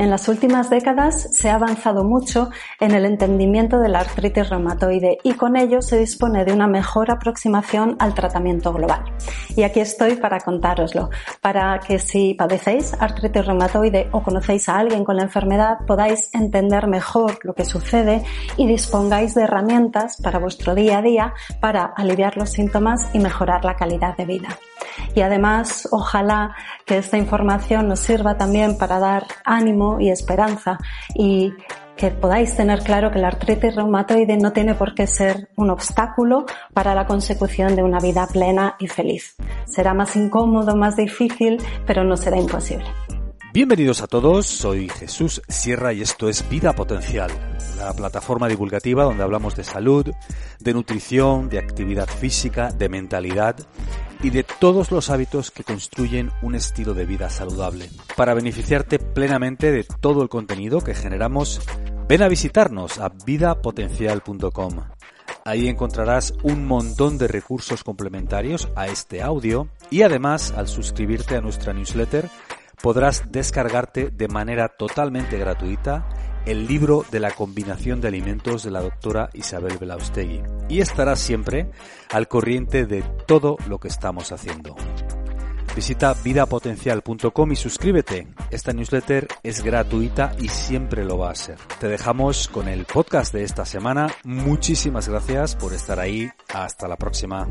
En las últimas décadas se ha avanzado mucho en el entendimiento de la artritis reumatoide y con ello se dispone de una mejor aproximación al tratamiento global. Y aquí estoy para contároslo, para que si padecéis artritis reumatoide o conocéis a alguien con la enfermedad podáis entender mejor lo que sucede y dispongáis de herramientas para vuestro día a día para aliviar los síntomas y mejorar la calidad de vida. Y además, ojalá que esta información nos sirva también para dar ánimo y esperanza y que podáis tener claro que la artritis reumatoide no tiene por qué ser un obstáculo para la consecución de una vida plena y feliz. Será más incómodo, más difícil, pero no será imposible. Bienvenidos a todos, soy Jesús Sierra y esto es Vida Potencial, la plataforma divulgativa donde hablamos de salud, de nutrición, de actividad física, de mentalidad y de todos los hábitos que construyen un estilo de vida saludable. Para beneficiarte plenamente de todo el contenido que generamos, ven a visitarnos a vidapotencial.com. Ahí encontrarás un montón de recursos complementarios a este audio y además al suscribirte a nuestra newsletter podrás descargarte de manera totalmente gratuita el libro de la combinación de alimentos de la doctora Isabel Belaustegui y estarás siempre al corriente de todo lo que estamos haciendo. Visita vidapotencial.com y suscríbete. Esta newsletter es gratuita y siempre lo va a ser. Te dejamos con el podcast de esta semana. Muchísimas gracias por estar ahí. Hasta la próxima.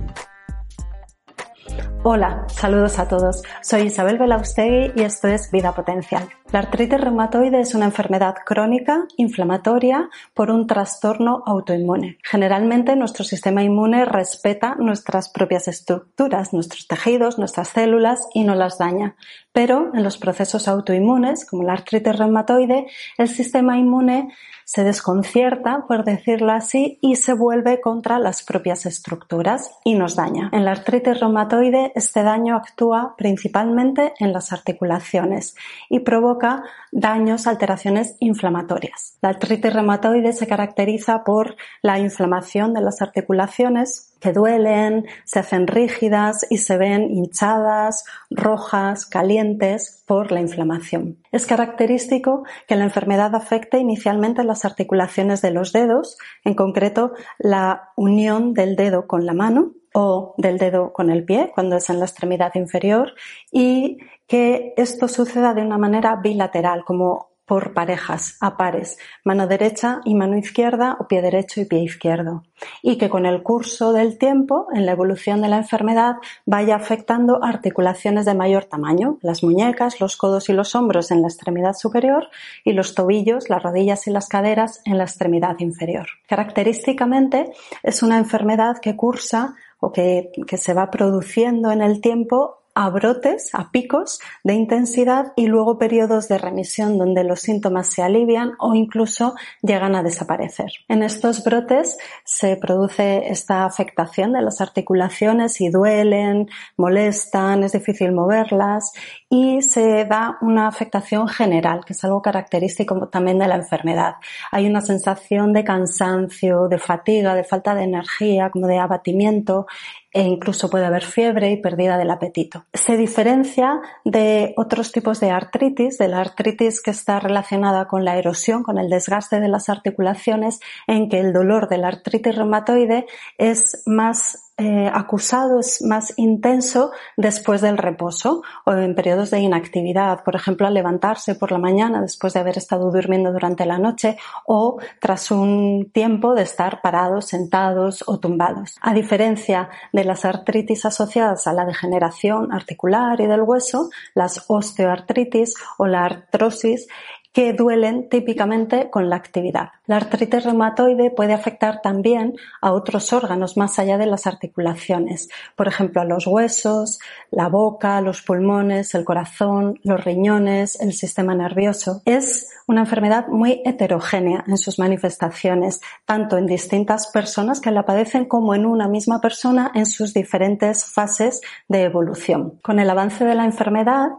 Hola, saludos a todos. Soy Isabel Belaustegui y esto es Vida Potencial. La artritis reumatoide es una enfermedad crónica inflamatoria por un trastorno autoinmune. Generalmente nuestro sistema inmune respeta nuestras propias estructuras, nuestros tejidos, nuestras células y no las daña. Pero en los procesos autoinmunes, como la artritis reumatoide, el sistema inmune se desconcierta, por decirlo así, y se vuelve contra las propias estructuras y nos daña. En la artritis reumatoide este daño actúa principalmente en las articulaciones y provoca daños, alteraciones inflamatorias. La artritis reumatoide se caracteriza por la inflamación de las articulaciones que duelen, se hacen rígidas y se ven hinchadas, rojas, calientes por la inflamación. Es característico que la enfermedad afecte inicialmente las articulaciones de los dedos, en concreto la unión del dedo con la mano o del dedo con el pie cuando es en la extremidad inferior y que esto suceda de una manera bilateral, como por parejas, a pares, mano derecha y mano izquierda o pie derecho y pie izquierdo. Y que con el curso del tiempo, en la evolución de la enfermedad, vaya afectando articulaciones de mayor tamaño, las muñecas, los codos y los hombros en la extremidad superior y los tobillos, las rodillas y las caderas en la extremidad inferior. Característicamente es una enfermedad que cursa o que, que se va produciendo en el tiempo a brotes, a picos de intensidad y luego periodos de remisión donde los síntomas se alivian o incluso llegan a desaparecer. En estos brotes se produce esta afectación de las articulaciones y duelen, molestan, es difícil moverlas y se da una afectación general, que es algo característico también de la enfermedad. Hay una sensación de cansancio, de fatiga, de falta de energía, como de abatimiento e incluso puede haber fiebre y pérdida del apetito. Se diferencia de otros tipos de artritis, de la artritis que está relacionada con la erosión, con el desgaste de las articulaciones, en que el dolor de la artritis reumatoide es más eh, acusado es más intenso después del reposo o en periodos de inactividad, por ejemplo, al levantarse por la mañana después de haber estado durmiendo durante la noche o tras un tiempo de estar parados, sentados o tumbados. A diferencia de las artritis asociadas a la degeneración articular y del hueso, las osteoartritis o la artrosis que duelen típicamente con la actividad. La artritis reumatoide puede afectar también a otros órganos más allá de las articulaciones, por ejemplo a los huesos, la boca, los pulmones, el corazón, los riñones, el sistema nervioso. Es una enfermedad muy heterogénea en sus manifestaciones, tanto en distintas personas que la padecen como en una misma persona en sus diferentes fases de evolución. Con el avance de la enfermedad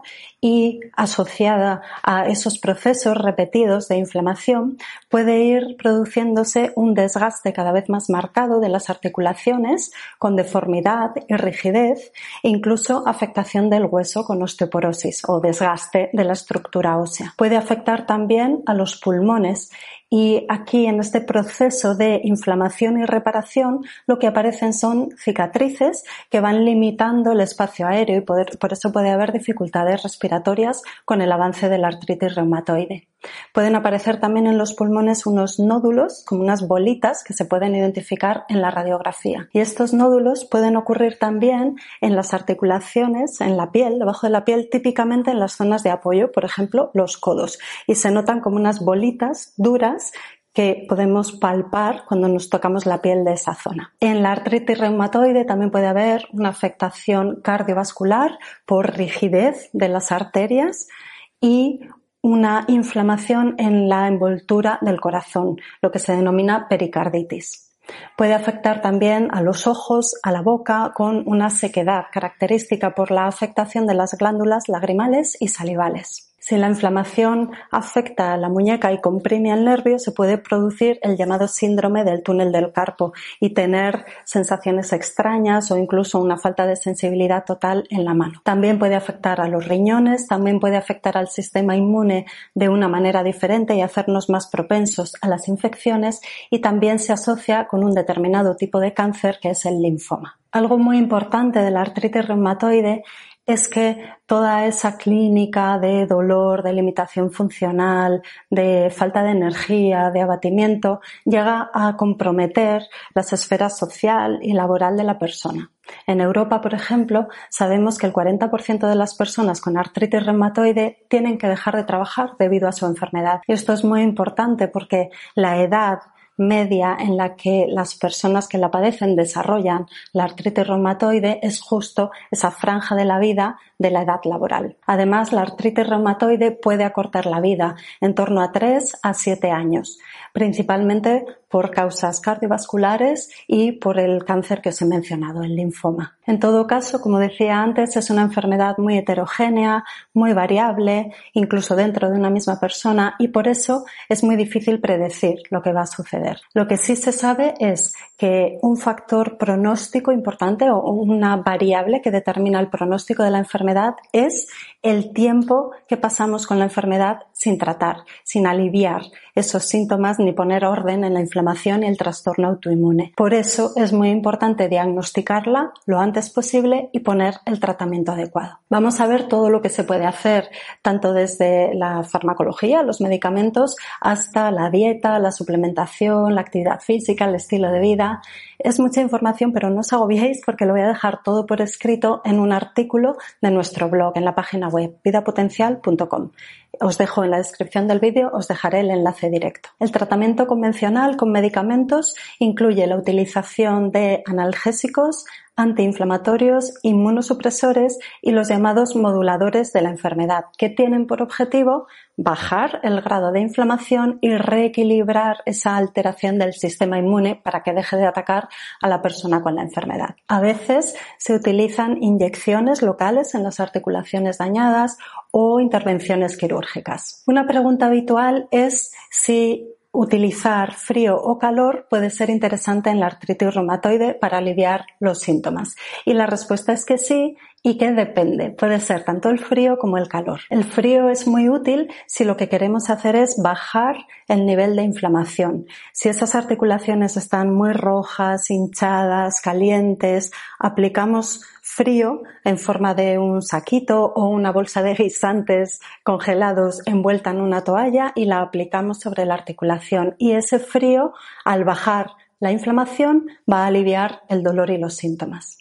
y asociada a esos procesos repetidos de inflamación puede ir produciéndose un desgaste cada vez más marcado de las articulaciones con deformidad y rigidez incluso afectación del hueso con osteoporosis o desgaste de la estructura ósea. Puede afectar también a los pulmones y aquí en este proceso de inflamación y reparación lo que aparecen son cicatrices que van limitando el espacio aéreo y por eso puede haber dificultades respiratorias con el avance de la artritis reumatoide. Pueden aparecer también en los pulmones unos nódulos, como unas bolitas que se pueden identificar en la radiografía. Y estos nódulos pueden ocurrir también en las articulaciones, en la piel, debajo de la piel, típicamente en las zonas de apoyo, por ejemplo, los codos. Y se notan como unas bolitas duras que podemos palpar cuando nos tocamos la piel de esa zona. En la artritis reumatoide también puede haber una afectación cardiovascular por rigidez de las arterias y una inflamación en la envoltura del corazón, lo que se denomina pericarditis. Puede afectar también a los ojos, a la boca, con una sequedad característica por la afectación de las glándulas lagrimales y salivales. Si la inflamación afecta a la muñeca y comprime el nervio, se puede producir el llamado síndrome del túnel del carpo y tener sensaciones extrañas o incluso una falta de sensibilidad total en la mano. También puede afectar a los riñones, también puede afectar al sistema inmune de una manera diferente y hacernos más propensos a las infecciones y también se asocia con un determinado tipo de cáncer que es el linfoma. Algo muy importante de la artritis reumatoide es que toda esa clínica de dolor, de limitación funcional, de falta de energía, de abatimiento, llega a comprometer las esferas social y laboral de la persona. En Europa, por ejemplo, sabemos que el 40% de las personas con artritis reumatoide tienen que dejar de trabajar debido a su enfermedad. Y esto es muy importante porque la edad media en la que las personas que la padecen desarrollan la artritis reumatoide es justo esa franja de la vida de la edad laboral. Además, la artritis reumatoide puede acortar la vida en torno a 3 a 7 años, principalmente por causas cardiovasculares y por el cáncer que os he mencionado, el linfoma. En todo caso, como decía antes, es una enfermedad muy heterogénea, muy variable, incluso dentro de una misma persona, y por eso es muy difícil predecir lo que va a suceder. Lo que sí se sabe es que un factor pronóstico importante o una variable que determina el pronóstico de la enfermedad es el tiempo que pasamos con la enfermedad sin tratar, sin aliviar esos síntomas ni poner orden en la inflamación y el trastorno autoinmune. Por eso es muy importante diagnosticarla lo antes posible y poner el tratamiento adecuado. Vamos a ver todo lo que se puede hacer, tanto desde la farmacología, los medicamentos, hasta la dieta, la suplementación, la actividad física, el estilo de vida. Es mucha información, pero no os agobiéis porque lo voy a dejar todo por escrito en un artículo de nuestro blog en la página web vidapotencial.com. Os dejo en la descripción del vídeo, os dejaré el enlace directo. El tratamiento convencional con medicamentos incluye la utilización de analgésicos, antiinflamatorios, inmunosupresores y los llamados moduladores de la enfermedad, que tienen por objetivo bajar el grado de inflamación y reequilibrar esa alteración del sistema inmune para que deje de atacar a la persona con la enfermedad. A veces se utilizan inyecciones locales en las articulaciones dañadas o intervenciones quirúrgicas. Una pregunta habitual es si utilizar frío o calor puede ser interesante en la artritis reumatoide para aliviar los síntomas. Y la respuesta es que sí y que depende. Puede ser tanto el frío como el calor. El frío es muy útil si lo que queremos hacer es bajar el nivel de inflamación. Si esas articulaciones están muy rojas, hinchadas, calientes, aplicamos frío en forma de un saquito o una bolsa de guisantes congelados envuelta en una toalla y la aplicamos sobre la articulación. Y ese frío, al bajar la inflamación, va a aliviar el dolor y los síntomas.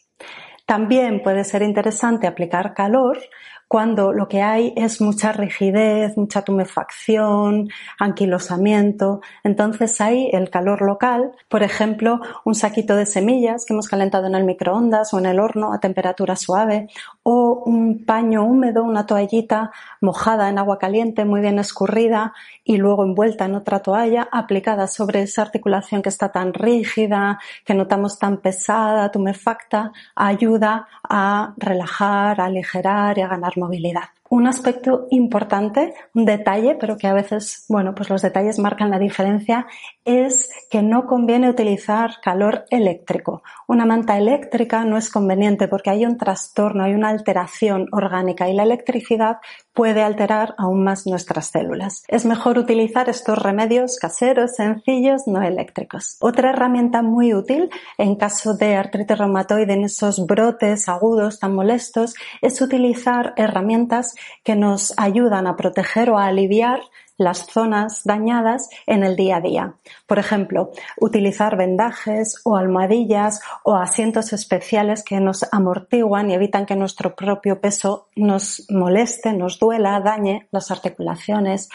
También puede ser interesante aplicar calor cuando lo que hay es mucha rigidez, mucha tumefacción, anquilosamiento. Entonces hay el calor local, por ejemplo, un saquito de semillas que hemos calentado en el microondas o en el horno a temperatura suave, o un paño húmedo, una toallita mojada en agua caliente, muy bien escurrida y luego envuelta en otra toalla, aplicada sobre esa articulación que está tan rígida, que notamos tan pesada, tumefacta, ayuda a relajar, a aligerar y a ganar movilidad. Un aspecto importante, un detalle, pero que a veces, bueno, pues los detalles marcan la diferencia, es que no conviene utilizar calor eléctrico. Una manta eléctrica no es conveniente porque hay un trastorno, hay una alteración orgánica y la electricidad puede alterar aún más nuestras células. Es mejor utilizar estos remedios caseros, sencillos, no eléctricos. Otra herramienta muy útil en caso de artritis reumatoide en esos brotes agudos tan molestos es utilizar herramientas que nos ayudan a proteger o a aliviar las zonas dañadas en el día a día. Por ejemplo, utilizar vendajes o almohadillas o asientos especiales que nos amortiguan y evitan que nuestro propio peso nos moleste, nos duela, dañe las articulaciones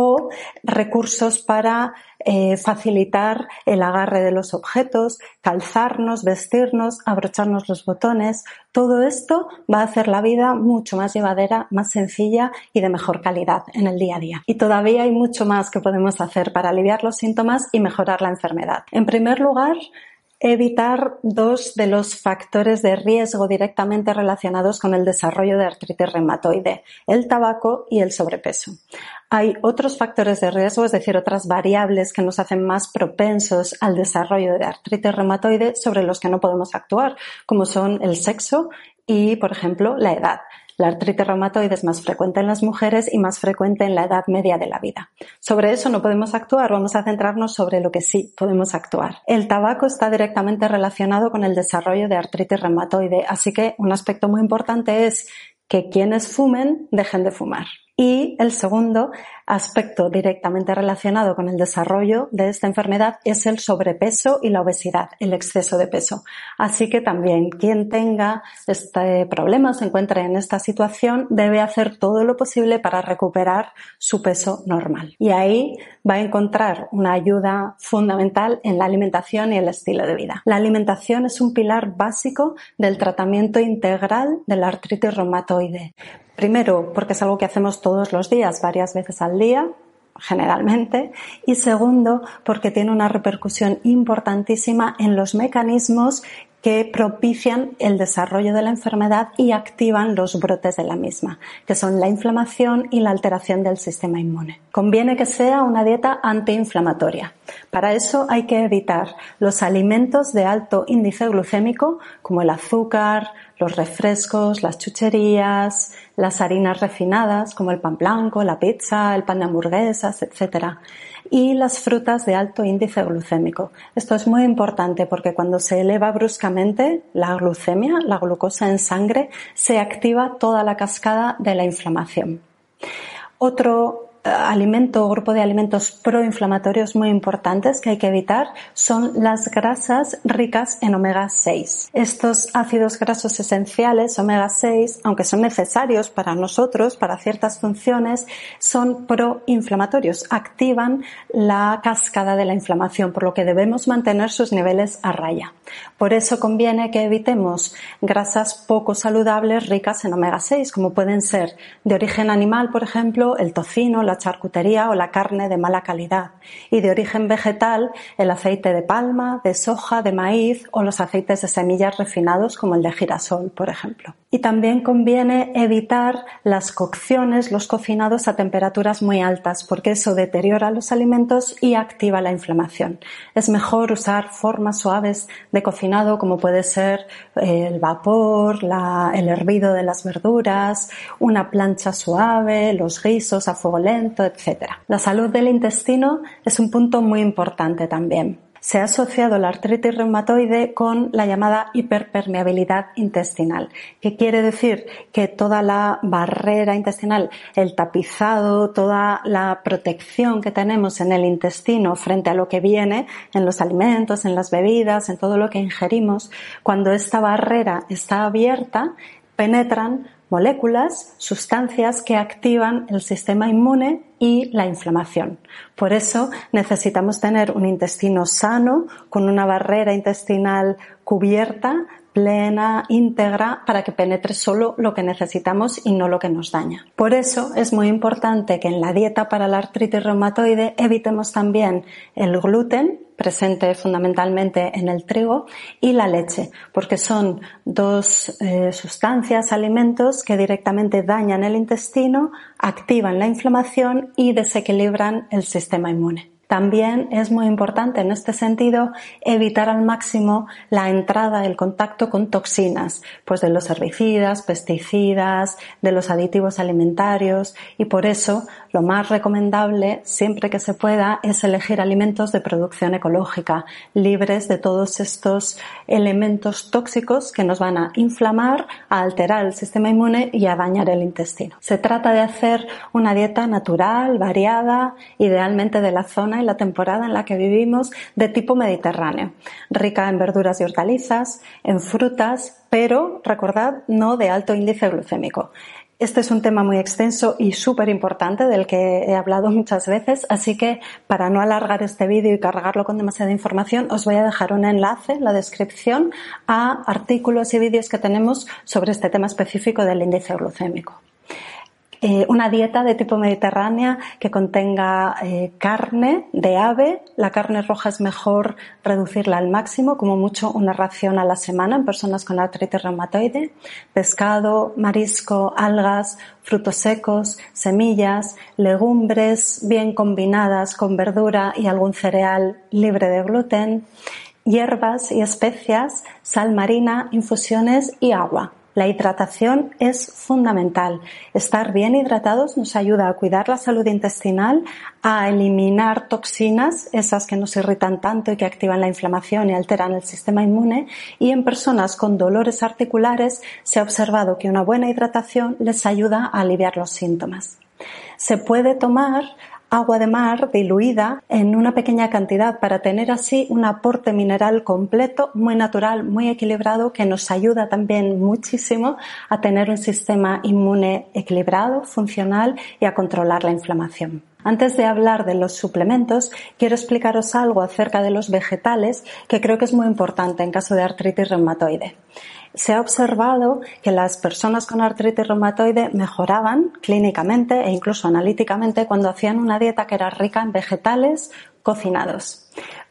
o recursos para eh, facilitar el agarre de los objetos, calzarnos, vestirnos, abrocharnos los botones. Todo esto va a hacer la vida mucho más llevadera, más sencilla y de mejor calidad en el día a día. Y todavía hay mucho más que podemos hacer para aliviar los síntomas y mejorar la enfermedad. En primer lugar, evitar dos de los factores de riesgo directamente relacionados con el desarrollo de artritis reumatoide, el tabaco y el sobrepeso. Hay otros factores de riesgo, es decir, otras variables que nos hacen más propensos al desarrollo de artritis reumatoide sobre los que no podemos actuar, como son el sexo y, por ejemplo, la edad. La artritis reumatoide es más frecuente en las mujeres y más frecuente en la edad media de la vida. Sobre eso no podemos actuar, vamos a centrarnos sobre lo que sí podemos actuar. El tabaco está directamente relacionado con el desarrollo de artritis reumatoide, así que un aspecto muy importante es que quienes fumen dejen de fumar. Y el segundo aspecto directamente relacionado con el desarrollo de esta enfermedad es el sobrepeso y la obesidad, el exceso de peso. Así que también quien tenga este problema, se encuentre en esta situación, debe hacer todo lo posible para recuperar su peso normal. Y ahí va a encontrar una ayuda fundamental en la alimentación y el estilo de vida. La alimentación es un pilar básico del tratamiento integral de la artritis reumatoide. Primero, porque es algo que hacemos todos los días, varias veces al día, generalmente. Y segundo, porque tiene una repercusión importantísima en los mecanismos que propician el desarrollo de la enfermedad y activan los brotes de la misma, que son la inflamación y la alteración del sistema inmune. Conviene que sea una dieta antiinflamatoria. Para eso hay que evitar los alimentos de alto índice glucémico, como el azúcar, los refrescos, las chucherías, las harinas refinadas como el pan blanco, la pizza, el pan de hamburguesas, etc. Y las frutas de alto índice glucémico. Esto es muy importante porque cuando se eleva bruscamente la glucemia, la glucosa en sangre, se activa toda la cascada de la inflamación. Otro alimento o grupo de alimentos proinflamatorios muy importantes que hay que evitar son las grasas ricas en omega 6. Estos ácidos grasos esenciales, omega 6, aunque son necesarios para nosotros, para ciertas funciones, son proinflamatorios, activan la cascada de la inflamación, por lo que debemos mantener sus niveles a raya. Por eso conviene que evitemos grasas poco saludables ricas en omega 6, como pueden ser de origen animal, por ejemplo, el tocino, la charcutería o la carne de mala calidad y de origen vegetal el aceite de palma, de soja, de maíz o los aceites de semillas refinados como el de girasol, por ejemplo. Y también conviene evitar las cocciones, los cocinados a temperaturas muy altas, porque eso deteriora los alimentos y activa la inflamación. Es mejor usar formas suaves de cocinado, como puede ser eh, el vapor, el hervido de las verduras, una plancha suave, los guisos a fuego lento, etc. La salud del intestino es un punto muy importante también se ha asociado la artritis reumatoide con la llamada hiperpermeabilidad intestinal, que quiere decir que toda la barrera intestinal, el tapizado, toda la protección que tenemos en el intestino frente a lo que viene en los alimentos, en las bebidas, en todo lo que ingerimos, cuando esta barrera está abierta, penetran moléculas, sustancias que activan el sistema inmune y la inflamación. Por eso necesitamos tener un intestino sano, con una barrera intestinal cubierta, plena, íntegra, para que penetre solo lo que necesitamos y no lo que nos daña. Por eso es muy importante que en la dieta para la artritis reumatoide evitemos también el gluten, presente fundamentalmente en el trigo, y la leche, porque son dos eh, sustancias, alimentos que directamente dañan el intestino, activan la inflamación y desequilibran el sistema inmune. También es muy importante en este sentido evitar al máximo la entrada, el contacto con toxinas, pues de los herbicidas, pesticidas, de los aditivos alimentarios y por eso lo más recomendable siempre que se pueda es elegir alimentos de producción ecológica, libres de todos estos elementos tóxicos que nos van a inflamar, a alterar el sistema inmune y a dañar el intestino. Se trata de hacer una dieta natural, variada, idealmente de la zona y la temporada en la que vivimos de tipo mediterráneo, rica en verduras y hortalizas, en frutas, pero recordad, no de alto índice glucémico. Este es un tema muy extenso y súper importante del que he hablado muchas veces, así que para no alargar este vídeo y cargarlo con demasiada información, os voy a dejar un enlace en la descripción a artículos y vídeos que tenemos sobre este tema específico del índice glucémico. Eh, una dieta de tipo mediterránea que contenga eh, carne de ave. La carne roja es mejor reducirla al máximo, como mucho una ración a la semana en personas con artritis reumatoide. Pescado, marisco, algas, frutos secos, semillas, legumbres bien combinadas con verdura y algún cereal libre de gluten, hierbas y especias, sal marina, infusiones y agua. La hidratación es fundamental. Estar bien hidratados nos ayuda a cuidar la salud intestinal, a eliminar toxinas, esas que nos irritan tanto y que activan la inflamación y alteran el sistema inmune. Y en personas con dolores articulares se ha observado que una buena hidratación les ayuda a aliviar los síntomas. Se puede tomar agua de mar diluida en una pequeña cantidad para tener así un aporte mineral completo, muy natural, muy equilibrado, que nos ayuda también muchísimo a tener un sistema inmune equilibrado, funcional y a controlar la inflamación. Antes de hablar de los suplementos, quiero explicaros algo acerca de los vegetales que creo que es muy importante en caso de artritis reumatoide se ha observado que las personas con artritis reumatoide mejoraban clínicamente e incluso analíticamente cuando hacían una dieta que era rica en vegetales cocinados.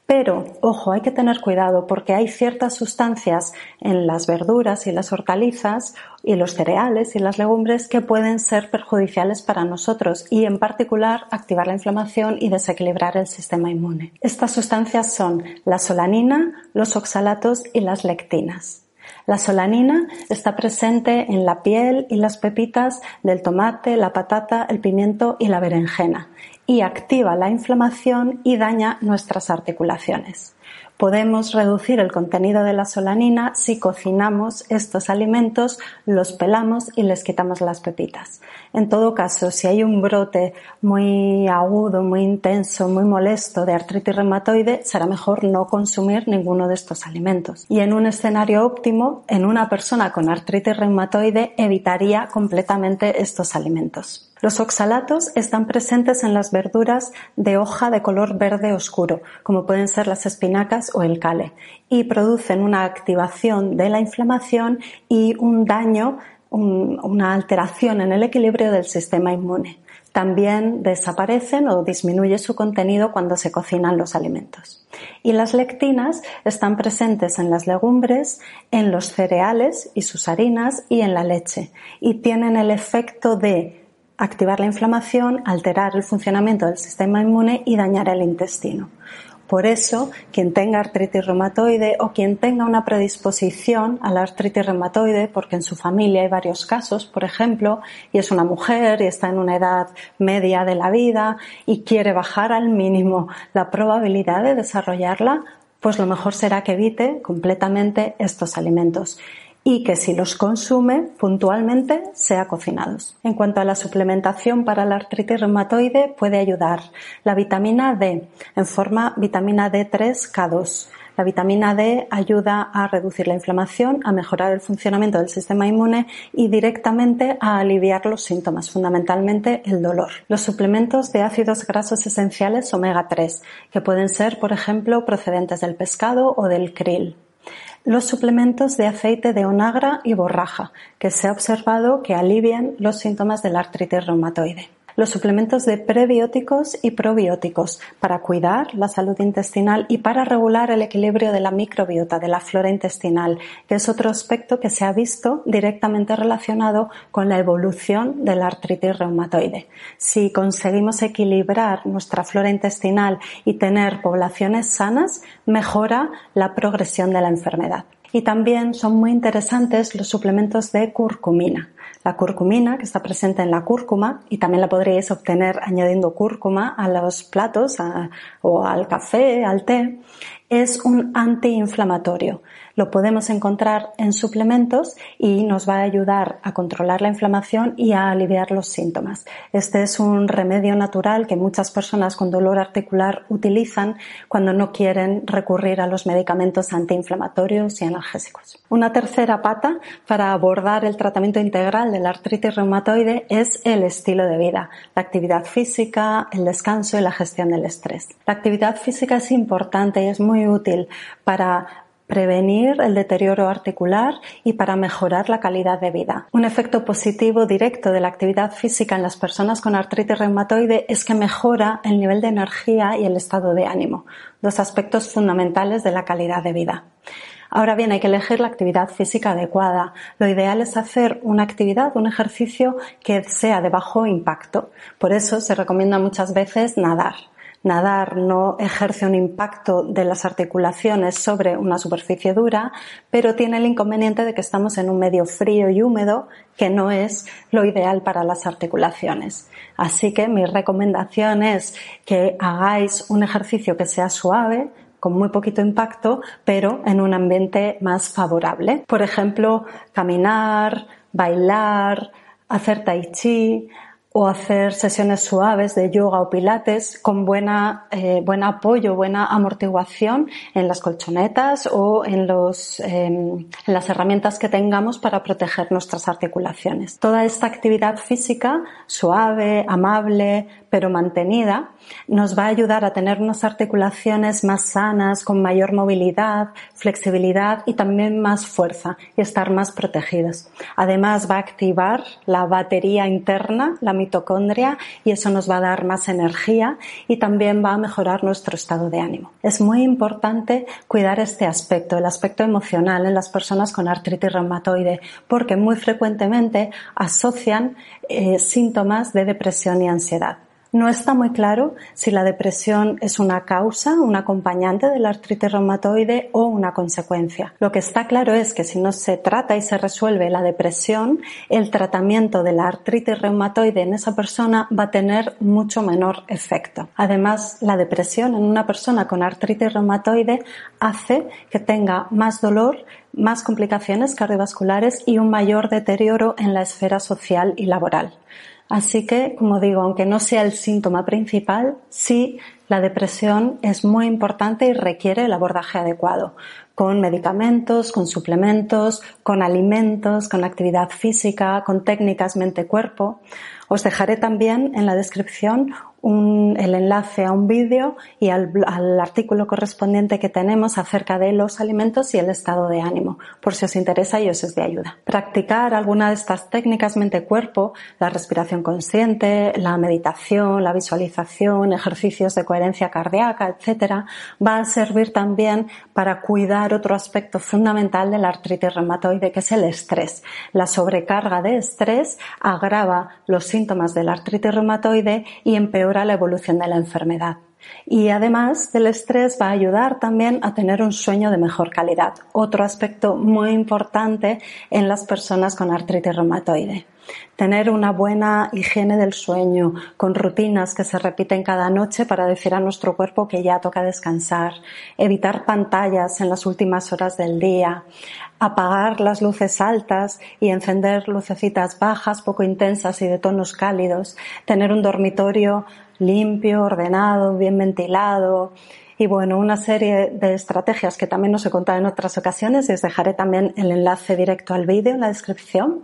Pero, ojo, hay que tener cuidado porque hay ciertas sustancias en las verduras y las hortalizas y los cereales y las legumbres que pueden ser perjudiciales para nosotros y en particular activar la inflamación y desequilibrar el sistema inmune. Estas sustancias son la solanina, los oxalatos y las lectinas. La solanina está presente en la piel y las pepitas del tomate, la patata, el pimiento y la berenjena y activa la inflamación y daña nuestras articulaciones. Podemos reducir el contenido de la solanina si cocinamos estos alimentos, los pelamos y les quitamos las pepitas. En todo caso, si hay un brote muy agudo, muy intenso, muy molesto de artritis reumatoide, será mejor no consumir ninguno de estos alimentos. Y en un escenario óptimo, en una persona con artritis reumatoide evitaría completamente estos alimentos. Los oxalatos están presentes en las verduras de hoja de color verde oscuro, como pueden ser las espinacas o el cale, y producen una activación de la inflamación y un daño, una alteración en el equilibrio del sistema inmune. También desaparecen o disminuye su contenido cuando se cocinan los alimentos. Y las lectinas están presentes en las legumbres, en los cereales y sus harinas y en la leche y tienen el efecto de activar la inflamación, alterar el funcionamiento del sistema inmune y dañar el intestino. Por eso, quien tenga artritis reumatoide o quien tenga una predisposición a la artritis reumatoide, porque en su familia hay varios casos, por ejemplo, y es una mujer y está en una edad media de la vida y quiere bajar al mínimo la probabilidad de desarrollarla, pues lo mejor será que evite completamente estos alimentos y que si los consume puntualmente sea cocinados. En cuanto a la suplementación para la artritis reumatoide puede ayudar la vitamina D en forma vitamina D3 K2, La vitamina D ayuda a reducir la inflamación, a mejorar el funcionamiento del sistema inmune y directamente a aliviar los síntomas, fundamentalmente el dolor. Los suplementos de ácidos grasos esenciales omega 3, que pueden ser, por ejemplo, procedentes del pescado o del krill los suplementos de aceite de onagra y borraja, que se ha observado que alivian los síntomas de la artritis reumatoide los suplementos de prebióticos y probióticos para cuidar la salud intestinal y para regular el equilibrio de la microbiota, de la flora intestinal, que es otro aspecto que se ha visto directamente relacionado con la evolución de la artritis reumatoide. Si conseguimos equilibrar nuestra flora intestinal y tener poblaciones sanas, mejora la progresión de la enfermedad. Y también son muy interesantes los suplementos de curcumina. La curcumina, que está presente en la cúrcuma, y también la podríais obtener añadiendo cúrcuma a los platos o al café, al té, es un antiinflamatorio. Lo podemos encontrar en suplementos y nos va a ayudar a controlar la inflamación y a aliviar los síntomas. Este es un remedio natural que muchas personas con dolor articular utilizan cuando no quieren recurrir a los medicamentos antiinflamatorios y analgésicos. Una tercera pata para abordar el tratamiento integral de la artritis reumatoide es el estilo de vida, la actividad física, el descanso y la gestión del estrés. La actividad física es importante y es muy útil para prevenir el deterioro articular y para mejorar la calidad de vida. Un efecto positivo directo de la actividad física en las personas con artritis reumatoide es que mejora el nivel de energía y el estado de ánimo, dos aspectos fundamentales de la calidad de vida. Ahora bien, hay que elegir la actividad física adecuada. Lo ideal es hacer una actividad, un ejercicio que sea de bajo impacto. Por eso se recomienda muchas veces nadar. Nadar no ejerce un impacto de las articulaciones sobre una superficie dura, pero tiene el inconveniente de que estamos en un medio frío y húmedo que no es lo ideal para las articulaciones. Así que mi recomendación es que hagáis un ejercicio que sea suave, con muy poquito impacto, pero en un ambiente más favorable. Por ejemplo, caminar, bailar, hacer tai chi, o hacer sesiones suaves de yoga o pilates con buena, eh, buen apoyo, buena amortiguación en las colchonetas o en, los, em, en las herramientas que tengamos para proteger nuestras articulaciones. Toda esta actividad física suave, amable, pero mantenida, nos va a ayudar a tener unas articulaciones más sanas, con mayor movilidad, flexibilidad y también más fuerza y estar más protegidas. Además va a activar la batería interna, la mitocondria, y eso nos va a dar más energía y también va a mejorar nuestro estado de ánimo. Es muy importante cuidar este aspecto, el aspecto emocional en las personas con artritis reumatoide, porque muy frecuentemente asocian eh, síntomas de depresión y ansiedad. No está muy claro si la depresión es una causa, un acompañante de la artritis reumatoide o una consecuencia. Lo que está claro es que si no se trata y se resuelve la depresión, el tratamiento de la artritis reumatoide en esa persona va a tener mucho menor efecto. Además, la depresión en una persona con artritis reumatoide hace que tenga más dolor, más complicaciones cardiovasculares y un mayor deterioro en la esfera social y laboral. Así que, como digo, aunque no sea el síntoma principal, sí la depresión es muy importante y requiere el abordaje adecuado, con medicamentos, con suplementos, con alimentos, con actividad física, con técnicas mente-cuerpo. Os dejaré también en la descripción el enlace a un vídeo y al, artículo correspondiente que tenemos acerca de los alimentos y el estado de ánimo, por si os interesa y os es de ayuda. Practicar alguna de estas técnicas mente-cuerpo, la respiración consciente, la meditación, la visualización, ejercicios de coherencia cardíaca, etcétera, va a servir también para cuidar otro aspecto fundamental de la artritis reumatoide, que es el estrés. La sobrecarga de estrés agrava los síntomas de la artritis reumatoide y empeora la evolución de la enfermedad. Y además del estrés va a ayudar también a tener un sueño de mejor calidad, otro aspecto muy importante en las personas con artritis reumatoide. Tener una buena higiene del sueño, con rutinas que se repiten cada noche para decir a nuestro cuerpo que ya toca descansar, evitar pantallas en las últimas horas del día, apagar las luces altas y encender lucecitas bajas, poco intensas y de tonos cálidos, tener un dormitorio limpio, ordenado, bien ventilado, Y bueno, una serie de estrategias que también os he contado en otras ocasiones, y os dejaré también el enlace directo al vídeo en la descripción,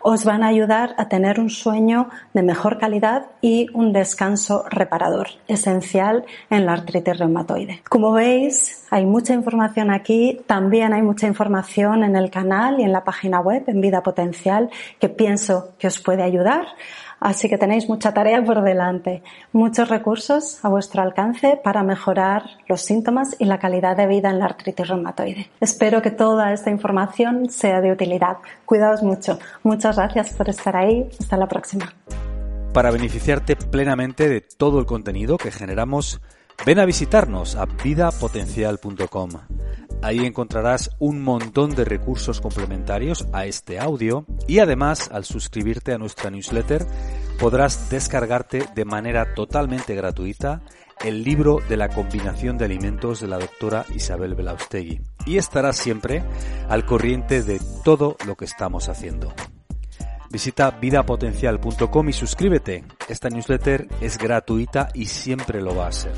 os van a ayudar a tener un sueño de mejor calidad y un descanso reparador, esencial en la artritis reumatoide. Como veis, hay mucha información aquí, también hay mucha información en el canal y en la página web en Vida Potencial que pienso que os puede ayudar. Así que tenéis mucha tarea por delante, muchos recursos a vuestro alcance para mejorar los síntomas y la calidad de vida en la artritis reumatoide. Espero que toda esta información sea de utilidad. Cuidaos mucho. Muchas gracias por estar ahí. Hasta la próxima. Para beneficiarte plenamente de todo el contenido que generamos, ven a visitarnos a vidapotencial.com. Ahí encontrarás un montón de recursos complementarios a este audio y además al suscribirte a nuestra newsletter podrás descargarte de manera totalmente gratuita el libro de la combinación de alimentos de la doctora Isabel Belaustegui y estarás siempre al corriente de todo lo que estamos haciendo. Visita vidapotencial.com y suscríbete. Esta newsletter es gratuita y siempre lo va a ser.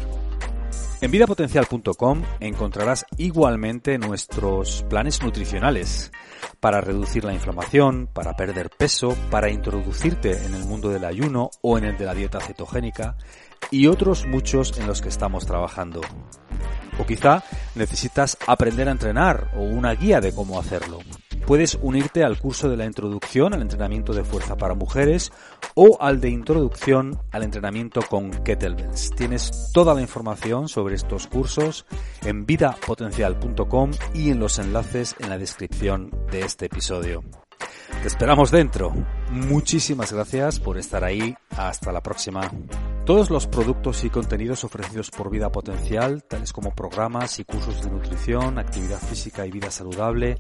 En vidapotencial.com encontrarás igualmente nuestros planes nutricionales para reducir la inflamación, para perder peso, para introducirte en el mundo del ayuno o en el de la dieta cetogénica y otros muchos en los que estamos trabajando. O quizá necesitas aprender a entrenar o una guía de cómo hacerlo puedes unirte al curso de la introducción al entrenamiento de fuerza para mujeres o al de introducción al entrenamiento con kettlebells. Tienes toda la información sobre estos cursos en vidapotencial.com y en los enlaces en la descripción de este episodio. Te esperamos dentro. Muchísimas gracias por estar ahí. Hasta la próxima. Todos los productos y contenidos ofrecidos por Vida Potencial, tales como programas y cursos de nutrición, actividad física y vida saludable,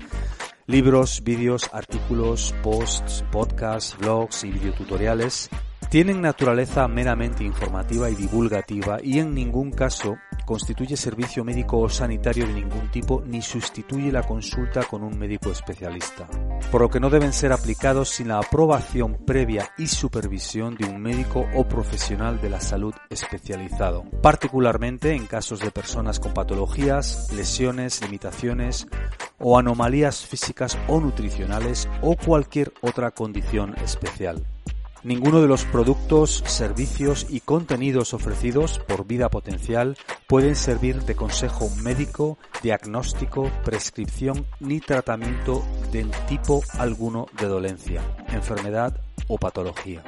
libros, vídeos, artículos, posts, podcasts, blogs y videotutoriales, tienen naturaleza meramente informativa y divulgativa y en ningún caso constituye servicio médico o sanitario de ningún tipo ni sustituye la consulta con un médico especialista, por lo que no deben ser aplicados sin la aprobación previa y supervisión de un médico o profesional de la salud especializado, particularmente en casos de personas con patologías, lesiones, limitaciones o anomalías físicas o nutricionales o cualquier otra condición especial. Ninguno de los productos, servicios y contenidos ofrecidos por Vida Potencial pueden servir de consejo médico, diagnóstico, prescripción ni tratamiento de tipo alguno de dolencia, enfermedad o patología.